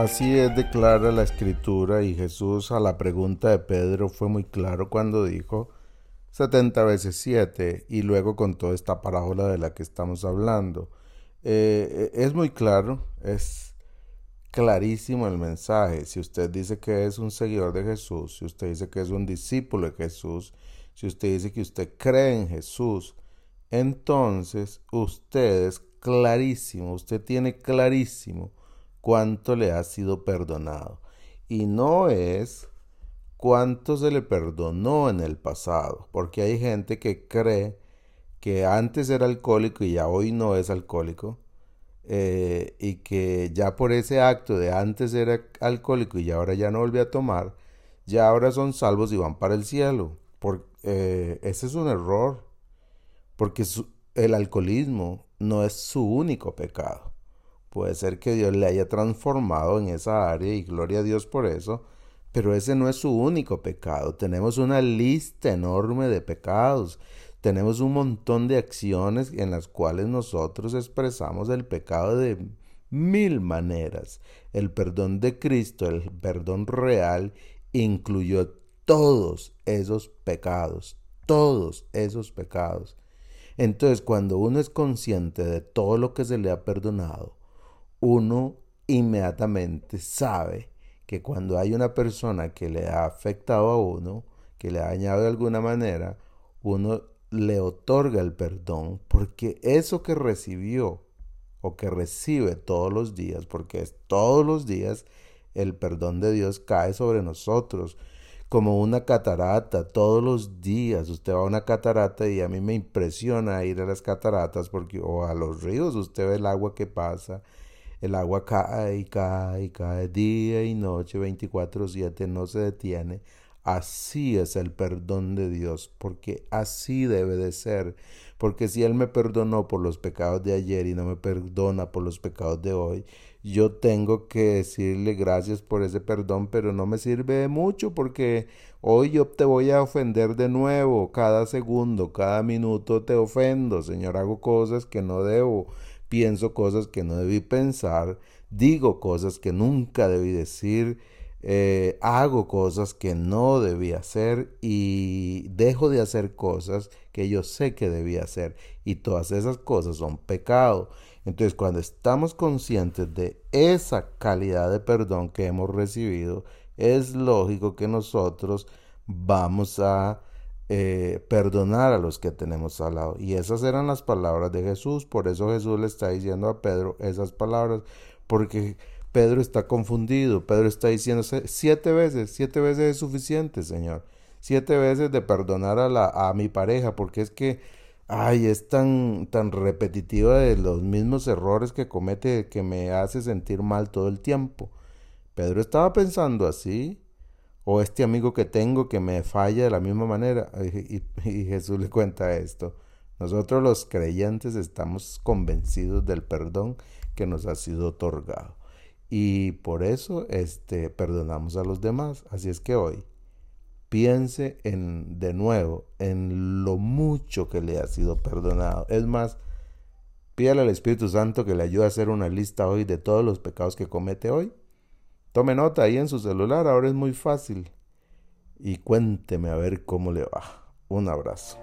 Así es, declara la escritura y Jesús a la pregunta de Pedro fue muy claro cuando dijo 70 veces 7 y luego con toda esta parábola de la que estamos hablando. Eh, es muy claro, es clarísimo el mensaje. Si usted dice que es un seguidor de Jesús, si usted dice que es un discípulo de Jesús, si usted dice que usted cree en Jesús, entonces usted es clarísimo, usted tiene clarísimo cuánto le ha sido perdonado. Y no es cuánto se le perdonó en el pasado, porque hay gente que cree que antes era alcohólico y ya hoy no es alcohólico, eh, y que ya por ese acto de antes era alcohólico y ahora ya no volvió a tomar, ya ahora son salvos y van para el cielo. Por, eh, ese es un error, porque el alcoholismo no es su único pecado. Puede ser que Dios le haya transformado en esa área y gloria a Dios por eso, pero ese no es su único pecado. Tenemos una lista enorme de pecados. Tenemos un montón de acciones en las cuales nosotros expresamos el pecado de mil maneras. El perdón de Cristo, el perdón real, incluyó todos esos pecados, todos esos pecados. Entonces, cuando uno es consciente de todo lo que se le ha perdonado, uno inmediatamente sabe que cuando hay una persona que le ha afectado a uno, que le ha dañado de alguna manera, uno le otorga el perdón porque eso que recibió o que recibe todos los días, porque es todos los días, el perdón de Dios cae sobre nosotros como una catarata todos los días. Usted va a una catarata y a mí me impresiona ir a las cataratas porque o a los ríos, usted ve el agua que pasa el agua cae y cae y cae día y noche, 24/7, no se detiene. Así es el perdón de Dios, porque así debe de ser. Porque si Él me perdonó por los pecados de ayer y no me perdona por los pecados de hoy, yo tengo que decirle gracias por ese perdón, pero no me sirve de mucho porque hoy yo te voy a ofender de nuevo, cada segundo, cada minuto te ofendo, Señor, hago cosas que no debo. Pienso cosas que no debí pensar, digo cosas que nunca debí decir, eh, hago cosas que no debí hacer y dejo de hacer cosas que yo sé que debí hacer. Y todas esas cosas son pecado. Entonces cuando estamos conscientes de esa calidad de perdón que hemos recibido, es lógico que nosotros vamos a eh, perdonar a los que tenemos al lado. Y esas eran las palabras de Jesús. Por eso Jesús le está diciendo a Pedro esas palabras. Porque Pedro está confundido. Pedro está diciendo siete veces, siete veces es suficiente, Señor. Siete veces de perdonar a, la, a mi pareja. Porque es que, ay, es tan, tan repetitiva de los mismos errores que comete que me hace sentir mal todo el tiempo. Pedro estaba pensando así o este amigo que tengo que me falla de la misma manera. Y, Jesús le cuenta esto. Nosotros los creyentes estamos convencidos del perdón que nos ha sido otorgado. Y por eso este, perdonamos a los demás. Así es que hoy piense en, de nuevo en lo mucho que le ha sido perdonado. Es más, pídale al Espíritu Santo que le ayude a hacer una lista hoy de todos los pecados que comete hoy Tome nota ahí en su celular, ahora es muy fácil. Y cuénteme a ver cómo le va. Un abrazo.